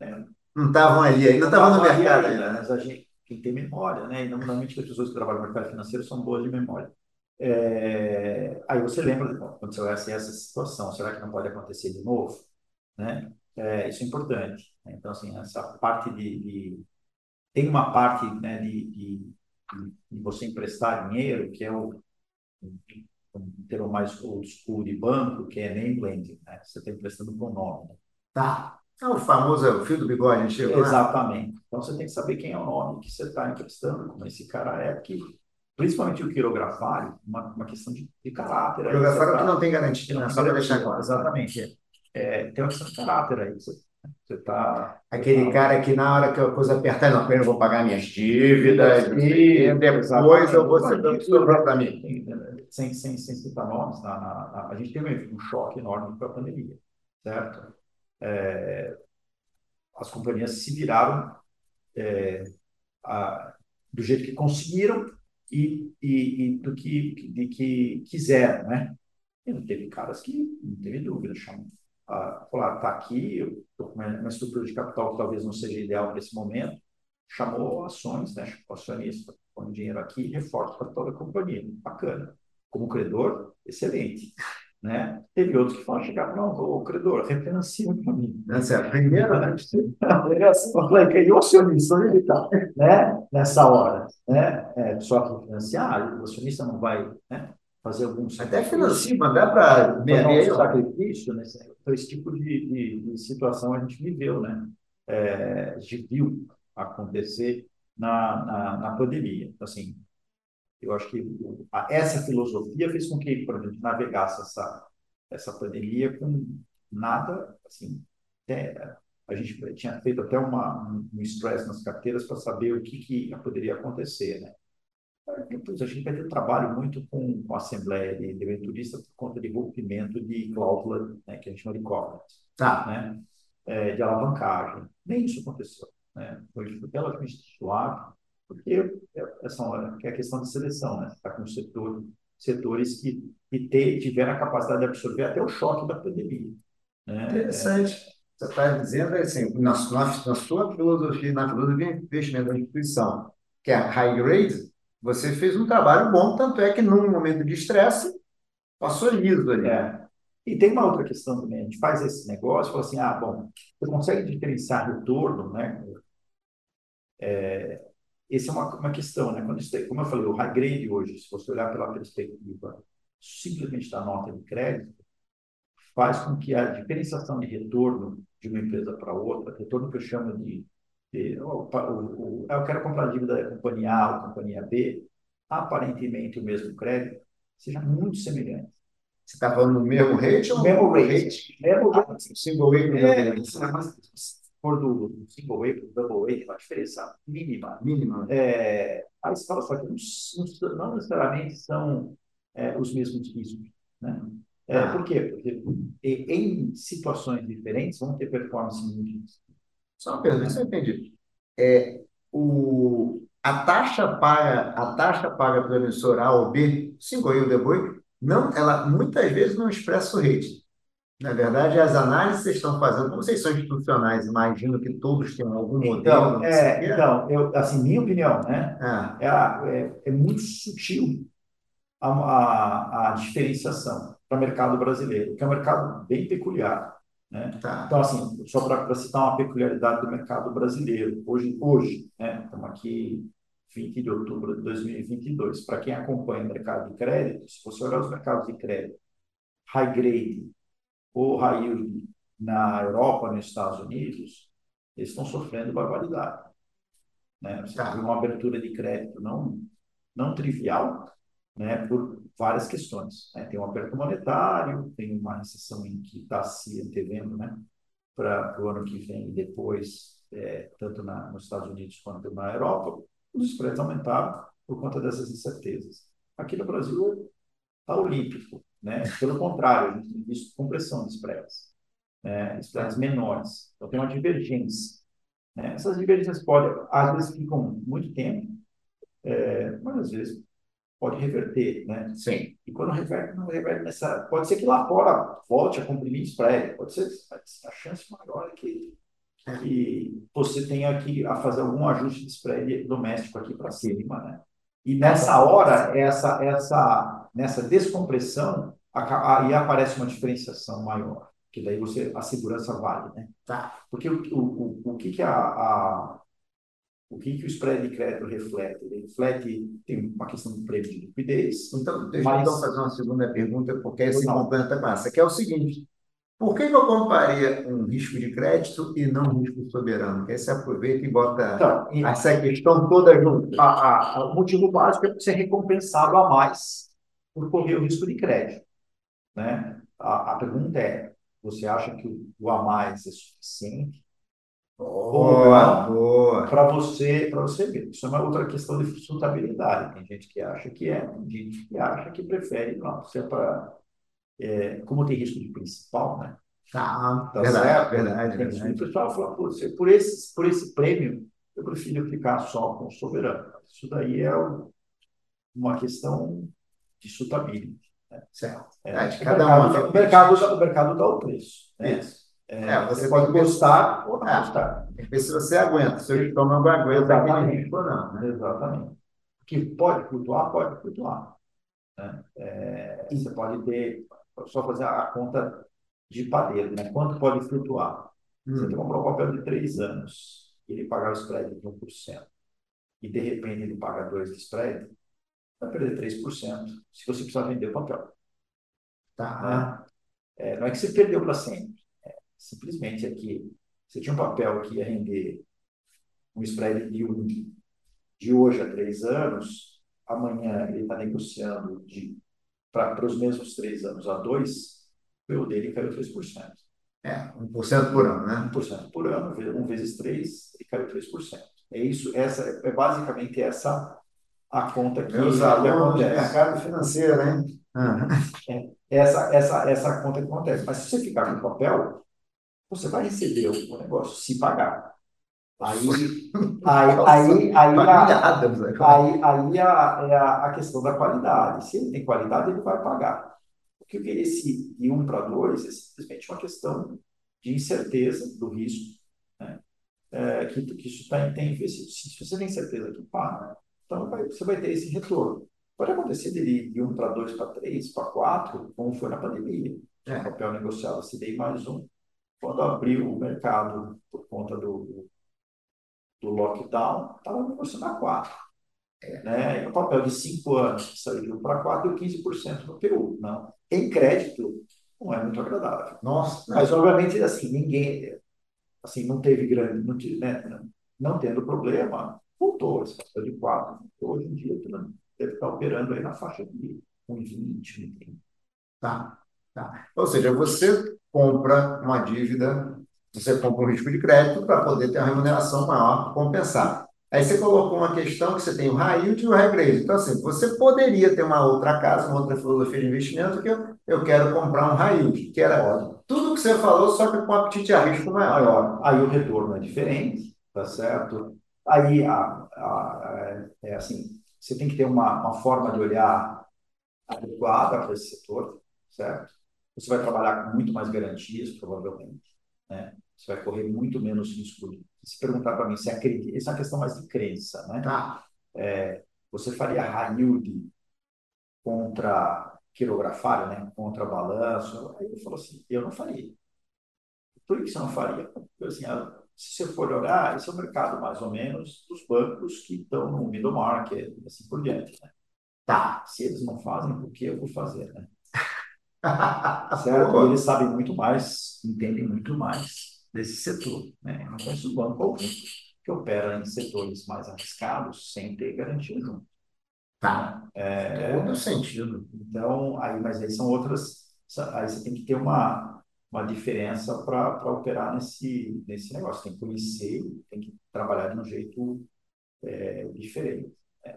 Speaker 1: Né? Não estavam ali, ainda estavam no mercado.
Speaker 2: Né? Mas a gente, quem tem memória, né? E normalmente as pessoas que trabalham no mercado financeiro são boas de memória. É... Aí você lembra quando aconteceu essa, essa situação, será que não pode acontecer de novo? Né? É, isso é importante. Né? Então, assim, essa parte de, de tem uma parte né, de, de, de, você emprestar dinheiro, que é o um termo mais old school de banco, que é name lending, né? Você está emprestando o nome. Né?
Speaker 1: Tá. É o famoso é o fio do bigode, gente
Speaker 2: Exatamente. Então você tem que saber quem é o nome que você está emprestando, como esse cara é, que principalmente o quirografário, uma, uma questão de, de caráter.
Speaker 1: O quirografário é que não tem garantia, não, só para deixar claro.
Speaker 2: Exatamente. É, tem uma questão de caráter aí. Você, você tá.
Speaker 1: Aquele tá... cara que na hora que a coisa apertar, não, eu vou pagar minhas dívidas, e depois eu vou ser para mim.
Speaker 2: Sem, sem, sem citar nomes, na, na, a gente teve um choque enorme com a pandemia, certo? É, as companhias se viraram é, a, do jeito que conseguiram e, e, e, do que, de que quiseram, né? E não teve caras que não teve dúvida, chamam. Ah, falar, tá aqui, eu estou com uma, estrutura de capital que talvez não seja ideal nesse momento, chamou ações, né? Chamou acionista, põe dinheiro aqui, reforça o capital da companhia, bacana. Como credor, excelente. Né? Teve outros que falaram, chegar, não, o credor, refinancia para mim.
Speaker 1: Essa é a primeira, né?
Speaker 2: Eu falei, e o acionista, onde ele está? Né? Nessa hora. Né? É, só que refinanciar, o acionista não vai né? Fazer algum
Speaker 1: Até financia, mas dá para
Speaker 2: meio um sacrifício, né? Então, esse tipo de, de, de, situação a gente viveu, né? É, a gente viu acontecer na, na, na pandemia. Então, assim, eu acho que essa filosofia fez com que, por exemplo, navegasse essa, essa pandemia com nada, assim, é, a gente tinha feito até uma, um stress nas carteiras para saber o que, que poderia acontecer, né? Depois a gente vai ter trabalho muito com, com a Assembleia de Debenturista por conta de rompimento de cláusula, né, que a gente chama de covenant, tá. né, é, de alavancagem. Nem isso aconteceu. Né? Foi relativamente suave, porque essa hora, que é a questão de seleção, né? Está com setor, setores que, que ter, tiveram a capacidade de absorver até o choque da pandemia. Né?
Speaker 1: Interessante. É... Você está dizendo assim, na, na, na sua filosofia, na filosofia de investimento da instituição, que é high grade, você fez um trabalho bom, tanto é que num momento de estresse, passou liso ali.
Speaker 2: É. E tem uma outra questão também, a gente faz esse negócio, fala assim, ah, bom, você consegue diferenciar retorno, né? É, essa é uma, uma questão, né? Quando tem, como eu falei, o high grade hoje, se você olhar pela perspectiva simplesmente da nota de crédito, faz com que a diferenciação de retorno de uma empresa para outra, retorno que eu chamo de, eu quero comprar dívida da companhia A ou companhia B, aparentemente o mesmo crédito, seja muito semelhante.
Speaker 1: Você está falando do mesmo rate ou
Speaker 2: mesmo rate?
Speaker 1: rate? Mesmo rate. Single rate.
Speaker 2: É, for do, single way para o double way, tem uma diferença mínima.
Speaker 1: Mínima.
Speaker 2: É, aí você fala só que não, não necessariamente são é, os mesmos riscos. Né? É, ah. Por quê? Porque em situações diferentes vão ter performance muito.
Speaker 1: Só uma pergunta, isso eu entendi. É, o, a taxa paga, a taxa paga pelo emissor A ou B, single double way, não, ela muitas vezes não expressa o rate. Na verdade, as análises que vocês estão fazendo, como vocês são institucionais, imagino que todos tenham algum modelo.
Speaker 2: Então, é, então eu, assim, minha opinião, né? É, é, é, é muito sutil a, a, a diferenciação para o mercado brasileiro, que é um mercado bem peculiar. Né? Tá. Então, assim, só para citar uma peculiaridade do mercado brasileiro, hoje, hoje né, estamos aqui 20 de outubro de 2022, para quem acompanha o mercado de crédito, se você olhar os mercados de crédito, high grade, o raio na Europa, nos Estados Unidos, eles estão sofrendo barbaridade. Né? Você tá. uma abertura de crédito não, não trivial, né, por várias questões. Né? Tem um aperto monetário, tem uma recessão em que está se antevendo né, para o ano que vem e depois, é, tanto na, nos Estados Unidos quanto na Europa, os spreads aumentaram por conta dessas incertezas. Aqui no Brasil está olímpico. Né? Pelo contrário, a gente tem visto compressão de spreads, né? spreads menores. Então, tem uma divergência. Né? Essas divergências podem, às vezes, ficam muito tempo, é, mas às vezes pode reverter, né?
Speaker 1: Sim.
Speaker 2: E quando reverte, não reverte nessa... Pode ser que lá fora volte a comprimir spread, pode ser a chance maior é que, que você tenha que a fazer algum ajuste de spread doméstico aqui para cima, né? E nessa hora, essa, essa, nessa descompressão, aí aparece uma diferenciação maior, que daí você a segurança vale, né?
Speaker 1: Tá.
Speaker 2: Porque o, o, o, o que que a, a o que, que o spread de crédito reflete? Ele reflete, tem uma questão de prêmio de liquidez.
Speaker 1: Então, deixa mas... eu então fazer uma segunda pergunta, porque esse complementa com essa, que é o seguinte, Por que, que eu compraria um risco de crédito e não um risco soberano? Que aí você aproveita e bota então, essa questão toda junto.
Speaker 2: A, a, a, o motivo básico é ser recompensado a mais por correr o risco de crédito. Né? A, a pergunta é: você acha que o, o a mais é suficiente?
Speaker 1: Boa, boa.
Speaker 2: Para você, para você ver. Isso é uma outra questão de sustentabilidade. Tem gente que acha que é, tem gente que acha que prefere não. Se é para é, como tem risco de principal, né?
Speaker 1: Tá, tá verdade, certo? verdade, verdade.
Speaker 2: O pessoal fala, por, por, esse, por esse prêmio, eu prefiro ficar só com o soberano. Isso daí é uma questão de sustentabilidade. Né?
Speaker 1: Certo.
Speaker 2: É, é, cada o, mercado, o, mercado, o mercado dá o preço. Né?
Speaker 1: Isso. É, é, você, pode gostar ou não é, gostar. Ver se você aguenta, se o estômago aguenta
Speaker 2: Exatamente. ou não. Né? Exatamente. Que pode flutuar, pode flutuar. Né? É, você pode ter, só fazer a conta de padeiro, né? Quanto pode flutuar? Hum. Você comprou um papel de três anos, ele pagar o spread de 1%, e de repente ele paga 2% de spread, vai perder 3% se você precisar vender o papel.
Speaker 1: Tá.
Speaker 2: Né? É, não é que você perdeu para sempre. É, simplesmente é que você tinha um papel que ia render um spread de, um, de hoje a três anos, amanhã ele está negociando de para os mesmos três anos a dois, o dele caiu 3%.
Speaker 1: É, 1% por ano, né?
Speaker 2: 1% por ano, 1 vezes 3, ele caiu 3%. É isso, essa, é basicamente essa a conta que,
Speaker 1: Meus alunos acontece. mercado financeiro, hein?
Speaker 2: É, essa, essa, essa conta que acontece. Mas se você ficar com o papel, você vai receber o negócio se pagar. Aí, aí, aí, aí, a, aí, aí a, é a, a questão da qualidade. Se ele tem qualidade, ele vai pagar. Porque esse de 1 um para 2 é simplesmente uma questão de incerteza do risco, né? É, que, que isso tá, tem investido. Se você tem certeza que paga, então vai, você vai ter esse retorno. Pode acontecer dele de 1 um para 2 para 3, para 4, como foi na pandemia. É. O papel negociado se dei mais um. Quando abriu o mercado por conta do, do lockdown, estava negociando a 4. É, né? E o papel de 5 anos saiu para 4 deu 15% no PU. Não. Em crédito, não é muito agradável.
Speaker 1: Nossa.
Speaker 2: Mas, obviamente, assim, ninguém assim, não teve grande, não, né, não tendo problema, voltou. Esse papel de 4. Hoje em dia, deve estar operando aí na faixa de 1,20, 1,30.
Speaker 1: Tá, tá. Ou seja, você compra uma dívida você compra um risco de crédito para poder ter uma remuneração maior, compensar. Aí você colocou uma questão que você tem o yield e o high Então, assim, você poderia ter uma outra casa, uma outra filosofia de investimento que eu, eu quero comprar um yield, que era tudo que você falou, só que com apetite a risco maior.
Speaker 2: Aí o retorno é diferente, tá certo? Aí, a, a, é, é assim, você tem que ter uma, uma forma de olhar adequada para esse setor, certo? Você vai trabalhar com muito mais garantias, provavelmente, né? Você vai correr muito menos risco. Se perguntar para mim se acredita, isso é uma questão mais de crença, né?
Speaker 1: Tá.
Speaker 2: É, você faria high yield contra quirografário, né? Contra balanço? Aí ele falou assim, eu não faria. Por que você não faria? Porque, assim, se você for olhar, esse é o mercado mais ou menos dos bancos que estão no middle market, assim por diante, né? Tá, se eles não fazem, por que eu vou fazer, né? Certo? Eles sabem muito mais, entendem muito mais desse setor. Né? Eu não conheço banco algum que opera em setores mais arriscados sem ter garantia junto.
Speaker 1: Tá. É, Todo sentido.
Speaker 2: Então, aí, mas aí são outras. Aí você tem que ter uma, uma diferença para operar nesse, nesse negócio. Tem que conhecer, tem que trabalhar de um jeito é, diferente. É,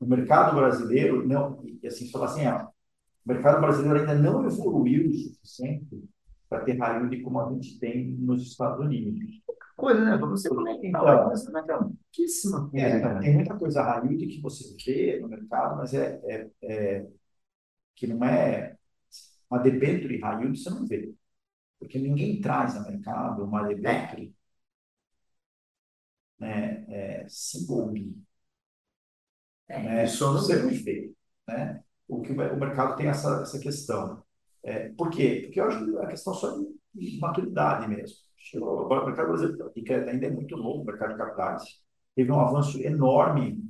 Speaker 2: o mercado brasileiro, não, e assim, falar assim, ó, o mercado brasileiro ainda não evoluiu o suficiente para ter raio como a gente tem nos Estados Unidos.
Speaker 1: Coisa, né? Você como é que então, é pouquíssima
Speaker 2: coisa. É, né? tem muita coisa raio que você vê no mercado, mas é, é, é que não é uma debenture raio você não vê. Porque ninguém traz no mercado uma debenture né, é, single B. É, né? Isso você não vê. Né? O que o mercado tem essa, essa questão. É, por quê? Porque eu acho que a questão só de maturidade mesmo. O mercado brasileiro ainda é muito novo, o mercado de capitais. Teve um avanço enorme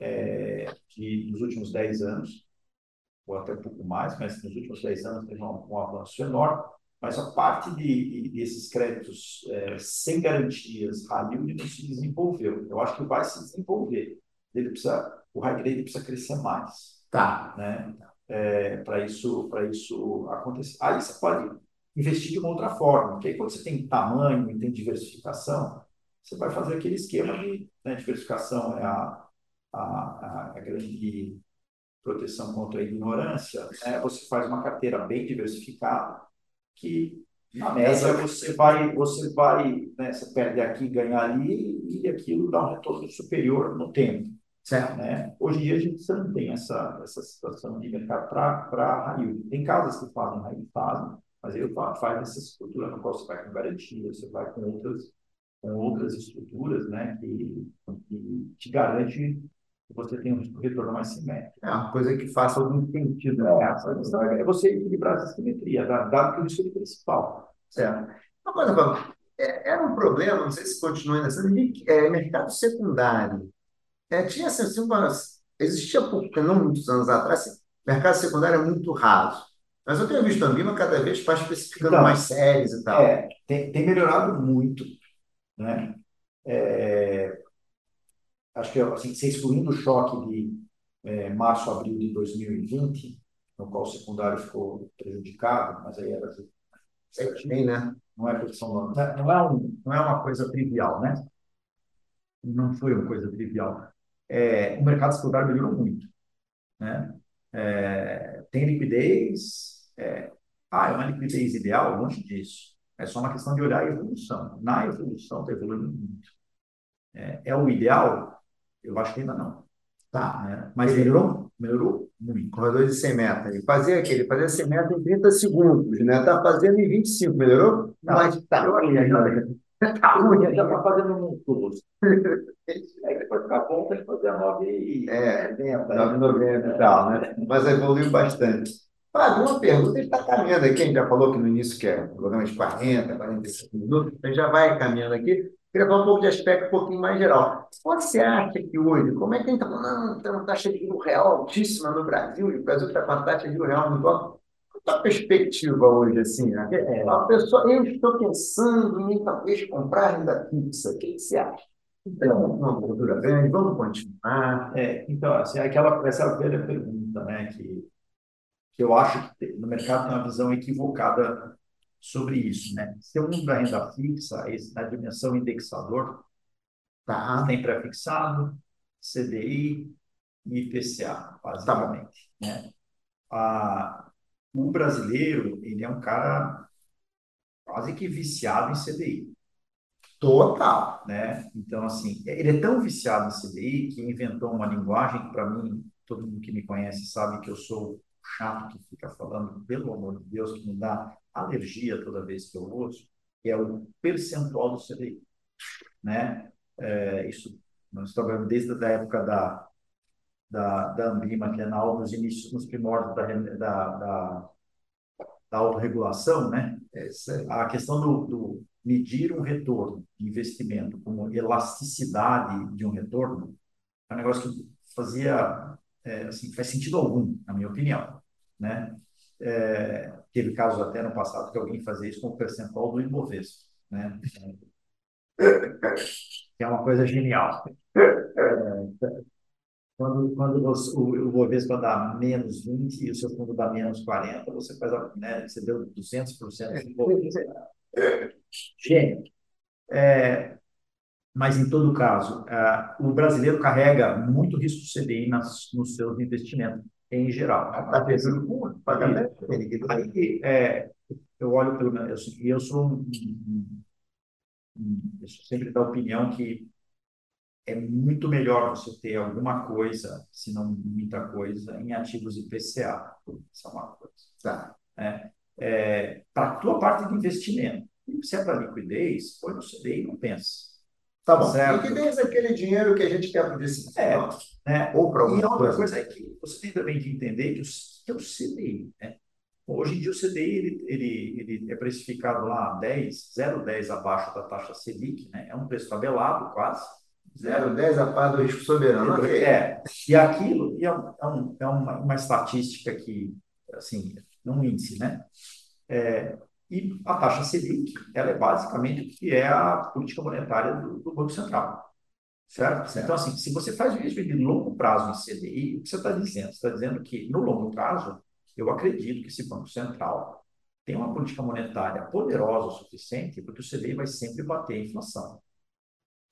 Speaker 2: é, de, nos últimos 10 anos, ou até um pouco mais, mas nos últimos 10 anos teve um, um avanço enorme. Mas a parte de, de desses créditos é, sem garantias, high yield não se desenvolveu. Eu acho que vai se desenvolver. Ele precisa, o high grade precisa crescer mais.
Speaker 1: Tá.
Speaker 2: Né? É, para isso, para isso acontecer. Aí você pode investir de uma outra forma, porque aí quando você tem tamanho e tem diversificação, você vai fazer aquele esquema de né, diversificação é a, a, a grande proteção contra a ignorância, né? você faz uma carteira bem diversificada que na média você vai você vai né, você perde aqui ganha ali e aquilo dá um retorno superior no tempo certo né hoje em dia a gente não tem essa essa situação de mercado para raio tem casas que fazem raio fazem mas eu faz essa estrutura no qual você vai com garantia você vai com outras com outras estruturas né que, que te garante você tem um retorno mais simétrico.
Speaker 1: É uma coisa que faça algum sentido.
Speaker 2: É, a questão é você equilibrar essa simetria, dado que o é principal.
Speaker 1: Certo. Uma coisa, Paulo, é, era um problema, não sei se continua ainda sendo, é, mercado secundário. É, tinha assim, assim umas, existia pouco, não muitos anos atrás, assim, mercado secundário é muito raso. Mas eu tenho visto a Ambima cada vez mais especificando então, mais séries e tal.
Speaker 2: É, tem, tem melhorado muito. Né? É, acho que assim, se excluindo o choque de é, março, abril de 2020, no qual o secundário ficou prejudicado, mas aí era
Speaker 1: certinho, né?
Speaker 2: Não é proteção não, não é um, não é uma coisa trivial, né? Não foi uma coisa trivial. É, o mercado secundário melhorou muito, né? É, tem liquidez, é, ah, é uma liquidez ideal? Longe disso. É só uma questão de olhar a evolução. Na evolução está evoluindo muito. É, é o ideal? Eu acho que ainda não.
Speaker 1: Tá.
Speaker 2: Né? Mas melhorou? Melhorou muito.
Speaker 1: Corredor de 100 metros. Ele fazia aquele, fazia 100 metros em 30 segundos, né? Está fazendo em 25, melhorou?
Speaker 2: Não, Mas tá. Eu ali, Tá ruim, já está fazendo um curso. Aí depois ficar bom, tem que fazer a 9,90.
Speaker 1: É, 9,90 e tal, né? Mas evoluiu bastante. Fábio, uma pergunta, ele está caminhando aqui, a gente já falou que no início que é um programa de 40, 45 minutos, a gente já vai caminhando aqui. Queria falar um pouco de aspecto um pouquinho mais geral. Você acha que hoje, como é que a gente está falando, não, tem uma taxa de juros real altíssima no Brasil, e o Brasil está com a taxa de juros real muito alta. Qual a perspectiva hoje, assim? Né? É, a pessoa, eu estou pensando em talvez comprar renda fixa. O que você acha? Então, uma gordura grande, vamos continuar.
Speaker 2: É, então, assim, aquela, essa velha pergunta, né, que, que eu acho que no mercado tem uma visão equivocada sobre isso, né? Se o mundo da renda fixa, na dimensão indexador, tá. tem pré-fixado, CDI e IPCA, basicamente. Tá né? A, o brasileiro, ele é um cara quase que viciado em CDI.
Speaker 1: Total.
Speaker 2: Né? Então, assim, ele é tão viciado em CDI que inventou uma linguagem que, para mim, todo mundo que me conhece sabe que eu sou chato que fica falando, pelo amor de Deus, que me dá alergia toda vez que eu ouço, que é o percentual do CDI. Né? É, isso nós trabalhamos desde a época da, da, da Ambima, que é na, nos inícios, nos primórdios da, da, da, da autorregulação, né? a questão do, do medir um retorno de investimento como elasticidade de um retorno é um negócio que fazia é, assim, faz sentido algum, na minha opinião. Né? É, teve casos até no passado que alguém fazia isso com o percentual do Ibovespa, né? que é uma coisa genial. É, quando, quando você, o, o Ibovespa dá menos 20 e o seu fundo dá menos 40, você faz, né, você deu 200% do Ibovespa. Gênio. É, mas, em todo caso, o brasileiro carrega muito risco CDI nas, nos seus investimentos, em geral.
Speaker 1: Está perdendo com pagamento.
Speaker 2: Aí, é, eu olho pelo menos, e eu sou um, um, um, eu sou sempre da opinião que é muito melhor você ter alguma coisa, se não muita coisa, em ativos IPCA. Isso é uma coisa. Tá? É, é, para a tua parte de investimento. Se é para liquidez, põe no CDI e não pensa.
Speaker 1: Tá bom. Certo. Liquidez é aquele dinheiro que a gente quer para esse
Speaker 2: é, né? Ou para alguma E outra coisa é que você tem também de entender que o, que é o CDI. Né? Hoje em dia o CDI ele, ele, ele é precificado lá 10, 0,10 abaixo da taxa Selic, né? é um preço tabelado quase.
Speaker 1: 0,10 a par do risco soberano.
Speaker 2: Okay. É, e aquilo e é, é, um, é uma, uma estatística que, assim, não um índice, né? É, E a taxa Selic, ela é basicamente o que é a política monetária do, do Banco Central. Certo? certo? Então, assim, se você faz um investimento de longo prazo em CDI, o que você está dizendo? Você está dizendo que, no longo prazo, eu acredito que esse Banco Central tem uma política monetária poderosa o suficiente, porque o CDI vai sempre bater a inflação.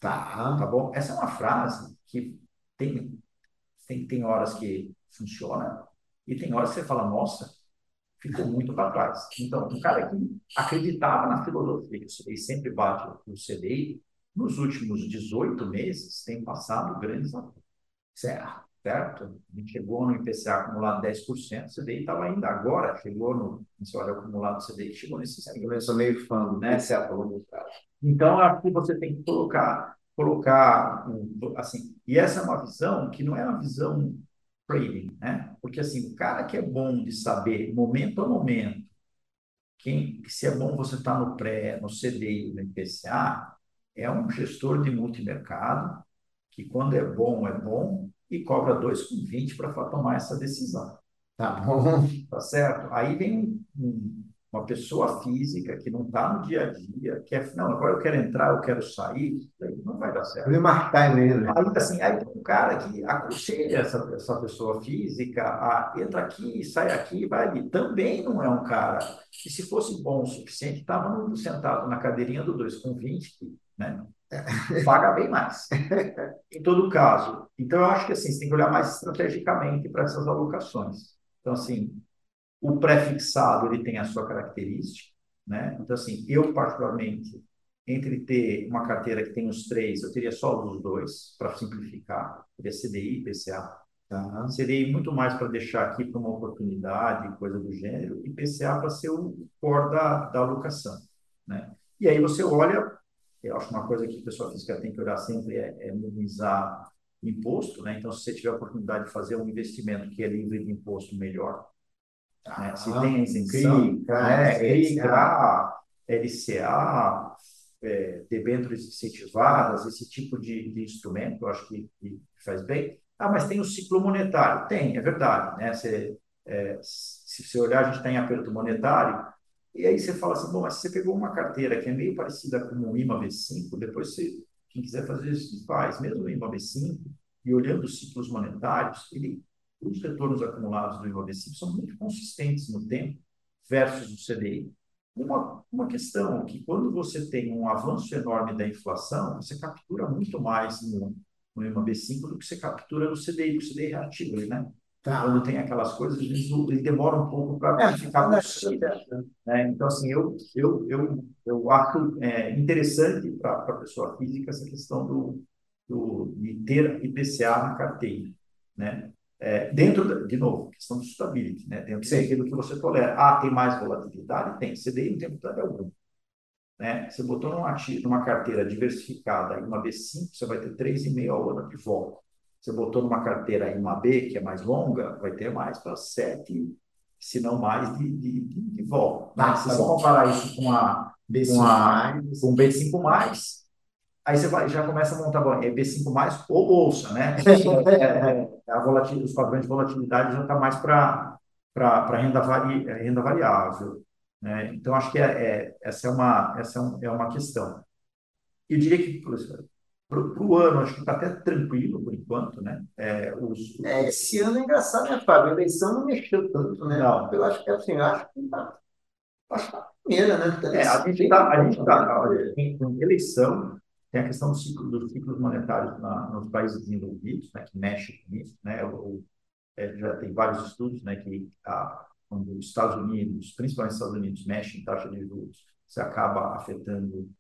Speaker 2: Tá, tá bom? Essa é uma frase que tem, tem, tem horas que funciona e tem horas que você fala, nossa, ficou muito para trás. Então, um cara que acreditava na filosofia CDI sempre bate o CDI, nos últimos 18 meses tem passado grandes certo? Certo? A gente chegou no IPCA acumulado 10%, o CDI estava ainda agora, chegou no, se olha o acumulado do CDI, chegou nesse
Speaker 1: Eu sou meio fã, né? Certo, longo
Speaker 2: prazo. Então, acho que você tem que colocar, colocar, assim, e essa é uma visão que não é uma visão trading, né? Porque, assim, o cara que é bom de saber, momento a momento, quem, se é bom você estar tá no pré, no CDI, no IPCA, é um gestor de multimercado, que quando é bom, é bom, e cobra 2,20 para tomar essa decisão. Tá bom? Tá certo? Aí vem um, uma pessoa física que não está no dia a dia, que é, não, agora eu quero entrar, eu quero sair, não vai dar certo.
Speaker 1: Ele marcar mesmo.
Speaker 2: Aí, assim, aí tem um cara que aconselha essa, essa pessoa física a entra aqui, sai aqui, vai ali. Também não é um cara que, se fosse bom o suficiente, estava sentado na cadeirinha do 2,20, né? paga bem mais. em todo caso. Então, eu acho que assim, você tem que olhar mais estrategicamente para essas alocações. Então, assim, o pré-fixado ele tem a sua característica. Né? Então, assim, eu particularmente, entre ter uma carteira que tem os três, eu teria só os dois, para simplificar. Teria CDI PCA. Tá? CDI muito mais para deixar aqui para uma oportunidade, coisa do gênero, e PCA para ser o core da, da alocação. Né? E aí você olha eu acho uma coisa que a pessoa física tem que olhar sempre é, é minimizar imposto, né? Então, se você tiver a oportunidade de fazer um investimento que é livre de imposto, melhor. Ah, né? Se tem a isenção, CRI, né? LCA, LCA é, debêntures incentivadas, esse tipo de, de instrumento, eu acho que, que, faz bem. Ah, mas tem o ciclo monetário. Tem, é verdade. Né? Você, é, se você olhar, a gente tem aperto monetário, e aí você fala assim, bom, mas você pegou uma carteira que é meio parecida com o IMA B5, depois você, quem quiser fazer isso, faz. Mesmo o IMA B5, e olhando os ciclos monetários, ele, os retornos acumulados do IMA B5 são muito consistentes no tempo versus o CDI. Uma, uma questão que quando você tem um avanço enorme da inflação, você captura muito mais no, no IMA B5 do que você captura no CDI, o CDI reativo, né? Tá. Quando tem aquelas coisas, ele demora um pouco para é, ficar possível. Né? Então, assim, eu, eu, eu, eu acho é, interessante para a pessoa física essa questão do, do, de ter IPCA na carteira. Né? É, dentro, de novo, questão do stability, né? dentro Sim. daquilo que você tolera. Ah, tem mais volatilidade? Tem. CDI não tem volatilidade alguma. Né? Você botou numa, numa carteira diversificada em uma B5, você vai ter 3,5 ao ano de volta. Você botou numa carteira em uma B, que é mais longa, vai ter mais para sete, se não mais, de, de, de, volta. Ah, se tá você comparar isso com a B5 com, a, com B5 mais, aí você vai, já começa a montar bom, é B5 mais ou bolsa, né? É, é, a volatil, os padrões de volatilidade já está mais para renda, vari, renda variável. Né? Então, acho que é, é, essa, é uma, essa é, um, é uma questão. Eu diria que, para o ano, acho que está até tranquilo por enquanto, né? É, os...
Speaker 1: é, esse ano é engraçado, né, Fábio? A eleição não mexeu tanto, né? Não. Eu acho que assim, acho que está acho tá primeira, né?
Speaker 2: É, a gente está, a gente está, em, em eleição, tem a questão do ciclo, dos ciclos monetários na, nos países desenvolvidos, né, que mexe com isso, né? O, é, já tem vários estudos, né, que a, quando os Estados Unidos, principalmente os Estados Unidos, mexem em taxa de juros, isso acaba afetando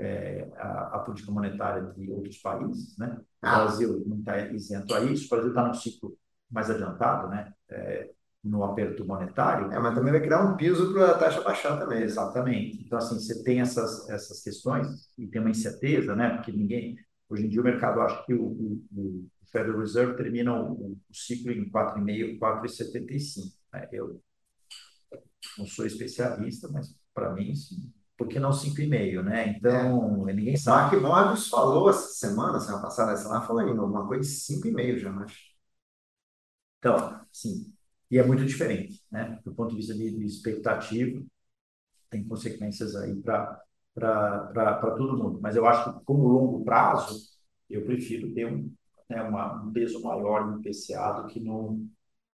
Speaker 2: é, a, a, política monetária de outros países, né? O ah. Brasil não está isento a isso, o Brasil está num ciclo mais adiantado, né? É, no aperto monetário.
Speaker 1: É, mas também vai criar um piso para a taxa baixar também.
Speaker 2: Exatamente. Então, assim, você tem essas, essas questões e tem uma incerteza, né? Porque ninguém... Hoje em dia o mercado acha que o, o, o Federal Reserve termina o, o ciclo em 4,5, 4,75. Né? Eu não sou especialista, mas para mim isso porque não 5,5, né? Então, é. ninguém sabe.
Speaker 1: O Mark Morris falou essa semana, semana passada, essa lá, falou ainda alguma coisa de 5,5 já, acho.
Speaker 2: Então, sim. E é muito diferente, né? Do ponto de vista de, de expectativa. tem consequências aí para todo mundo. Mas eu acho que, como longo prazo, eu prefiro ter um, né, uma, um peso maior no IPCA do que no,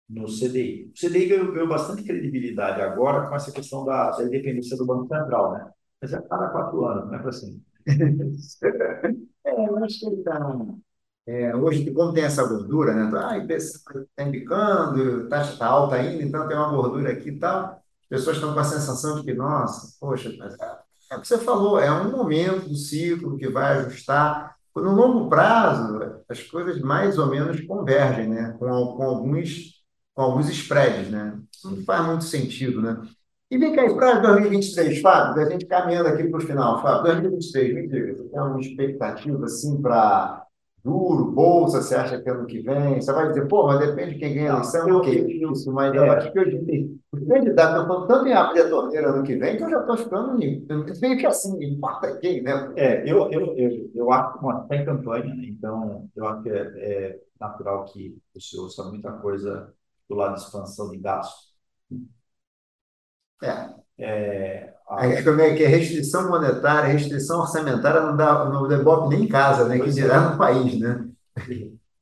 Speaker 2: no CDI. O CDI ganhou, ganhou bastante credibilidade agora com essa questão da, da independência do Banco Central, né? Mas é quatro anos, não é para assim.
Speaker 1: é, eu acho que ele está. É, hoje, como tem essa gordura, né? Ah, está indicando, taxa está alta ainda, então tem uma gordura aqui e tal. As pessoas estão com a sensação de que, nossa, poxa, mas é, é o que você falou, é um momento do ciclo que vai ajustar. No longo prazo, as coisas mais ou menos convergem, né? Com, com alguns com alguns spreads, né? Isso não faz muito sentido, né? E vem cá, para 2023, Fábio, a gente caminhando aqui para o final, Fábio, 2023, me diga, você tem uma expectativa assim para duro, bolsa, você acha que ano que vem? Você vai dizer, pô, mas depende de quem ganha a eleição, o que isso? Mas eu acho que hoje os candidatos estão tanto em abrir a torneira ano que vem que eu já estou ficando meio que assim, importa quem, né?
Speaker 2: É, eu, eu, eu, eu acho que está em campanha, né? então eu acho que é, é natural que o senhor ouça muita coisa do lado de expansão de gasto.
Speaker 1: É. É, a... é, como é que é restrição monetária, restrição orçamentária não dá no debope nem em casa, né? Que dirá no país, né?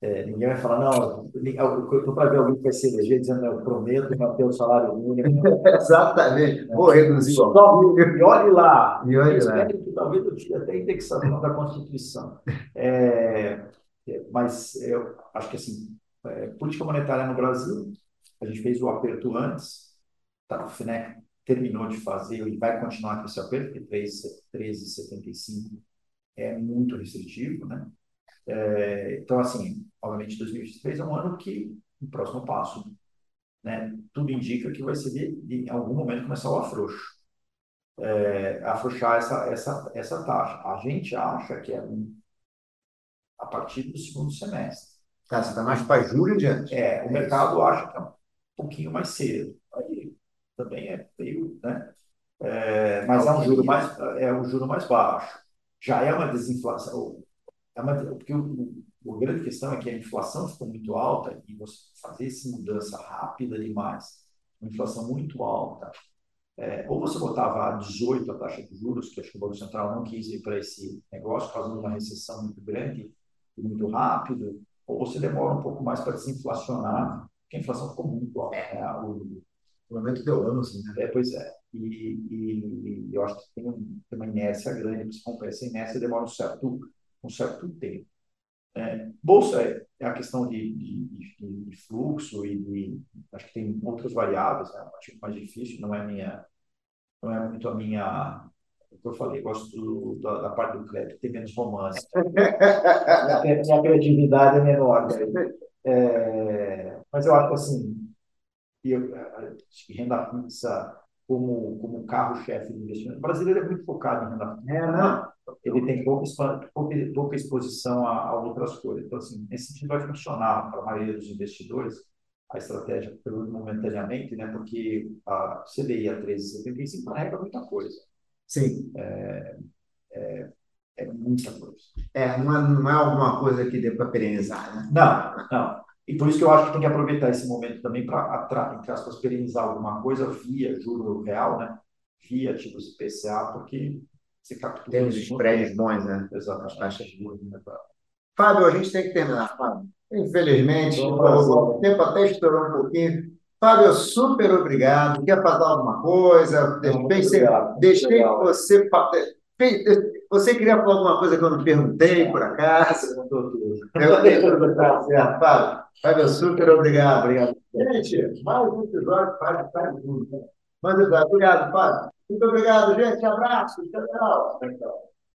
Speaker 2: É, ninguém vai falar, não, eu estou para ver alguém que vai se eleger dizendo, eu prometo manter o salário mínimo.
Speaker 1: Exatamente, vou reduzir o
Speaker 2: E olhe lá,
Speaker 1: e olhe lá.
Speaker 2: que talvez eu tire até a indexação da Constituição. É, é, mas eu acho que assim, é, política monetária no Brasil, a gente fez o aperto antes, tá, o FNEC terminou de fazer e vai continuar com esse aperto, porque 13,75 é muito restritivo, né? É, então, assim, obviamente, 2023 é um ano que, o próximo passo, né? Tudo indica que vai ser, de, em algum momento, começar o afrouxo. É, afrouxar essa, essa, essa taxa. A gente acha que é um, a partir do segundo semestre.
Speaker 1: Tá, você está mais para julho adiante.
Speaker 2: É, o é mercado acha que é um pouquinho mais cedo. Também é meio, né? É, mas é um juro mais é um juro mais baixo. Já é uma desinflação. É uma, porque o, o, a grande questão é que a inflação ficou muito alta e você fazer essa mudança rápida demais, uma inflação muito alta, é, ou você botava a 18 a taxa de juros, que acho que o Banco Central não quis ir para esse negócio, causando uma recessão muito grande e muito rápido, ou você demora um pouco mais para desinflacionar, porque a inflação ficou muito alta. Né? O,
Speaker 1: o momento deu anos, né?
Speaker 2: É, pois é. E, e, e, eu acho que tem, um, tem uma inércia grande, para se romper essa inércia demora um certo, um certo tempo. É, bolsa é, é a questão de, de, de, de, fluxo e de, acho que tem outras variáveis, né? acho que mais difícil, não é minha, não é muito a minha o que eu falei, gosto do, da, da, parte do crédito, tem menos romance. minha, criatividade é menor. Né? É, mas eu acho assim, eu, acho que renda fixa como, como carro-chefe de investimento. O brasileiro é muito focado em renda fixa. É, não. Ele tem pouca, pouca, pouca exposição a, a, outras coisas. Então, assim, nesse sentido vai funcionar para a maioria dos investidores a estratégia momentaneamente, né? porque a CDI a 13,75 carrega muita coisa.
Speaker 1: Sim.
Speaker 2: É, é, é muita coisa.
Speaker 1: É, não é, não é alguma coisa que dê para perenizar, né?
Speaker 2: Não, não. E por isso que eu acho que tem que aproveitar esse momento também para, entre aspas, perenizar alguma coisa via juro real, né? Via tipos IPCA, porque você captura.
Speaker 1: Tem os spreads bons, né?
Speaker 2: Exatamente. As taxas de juros. Né?
Speaker 1: Fábio, a gente tem que terminar, Fábio. Infelizmente, o tempo até estourou um pouquinho. Fábio, super obrigado. Quer falar alguma coisa? Deixei, deixei você. Você queria falar alguma coisa que eu não perguntei, por acaso? Eu perguntar, certo, Fábio. Fábio, super obrigado. obrigado. Gente, mais um episódio Fábio faz tudo. Mas, obrigado, Fábio. Muito obrigado, gente. Abraço. Tchau, tchau.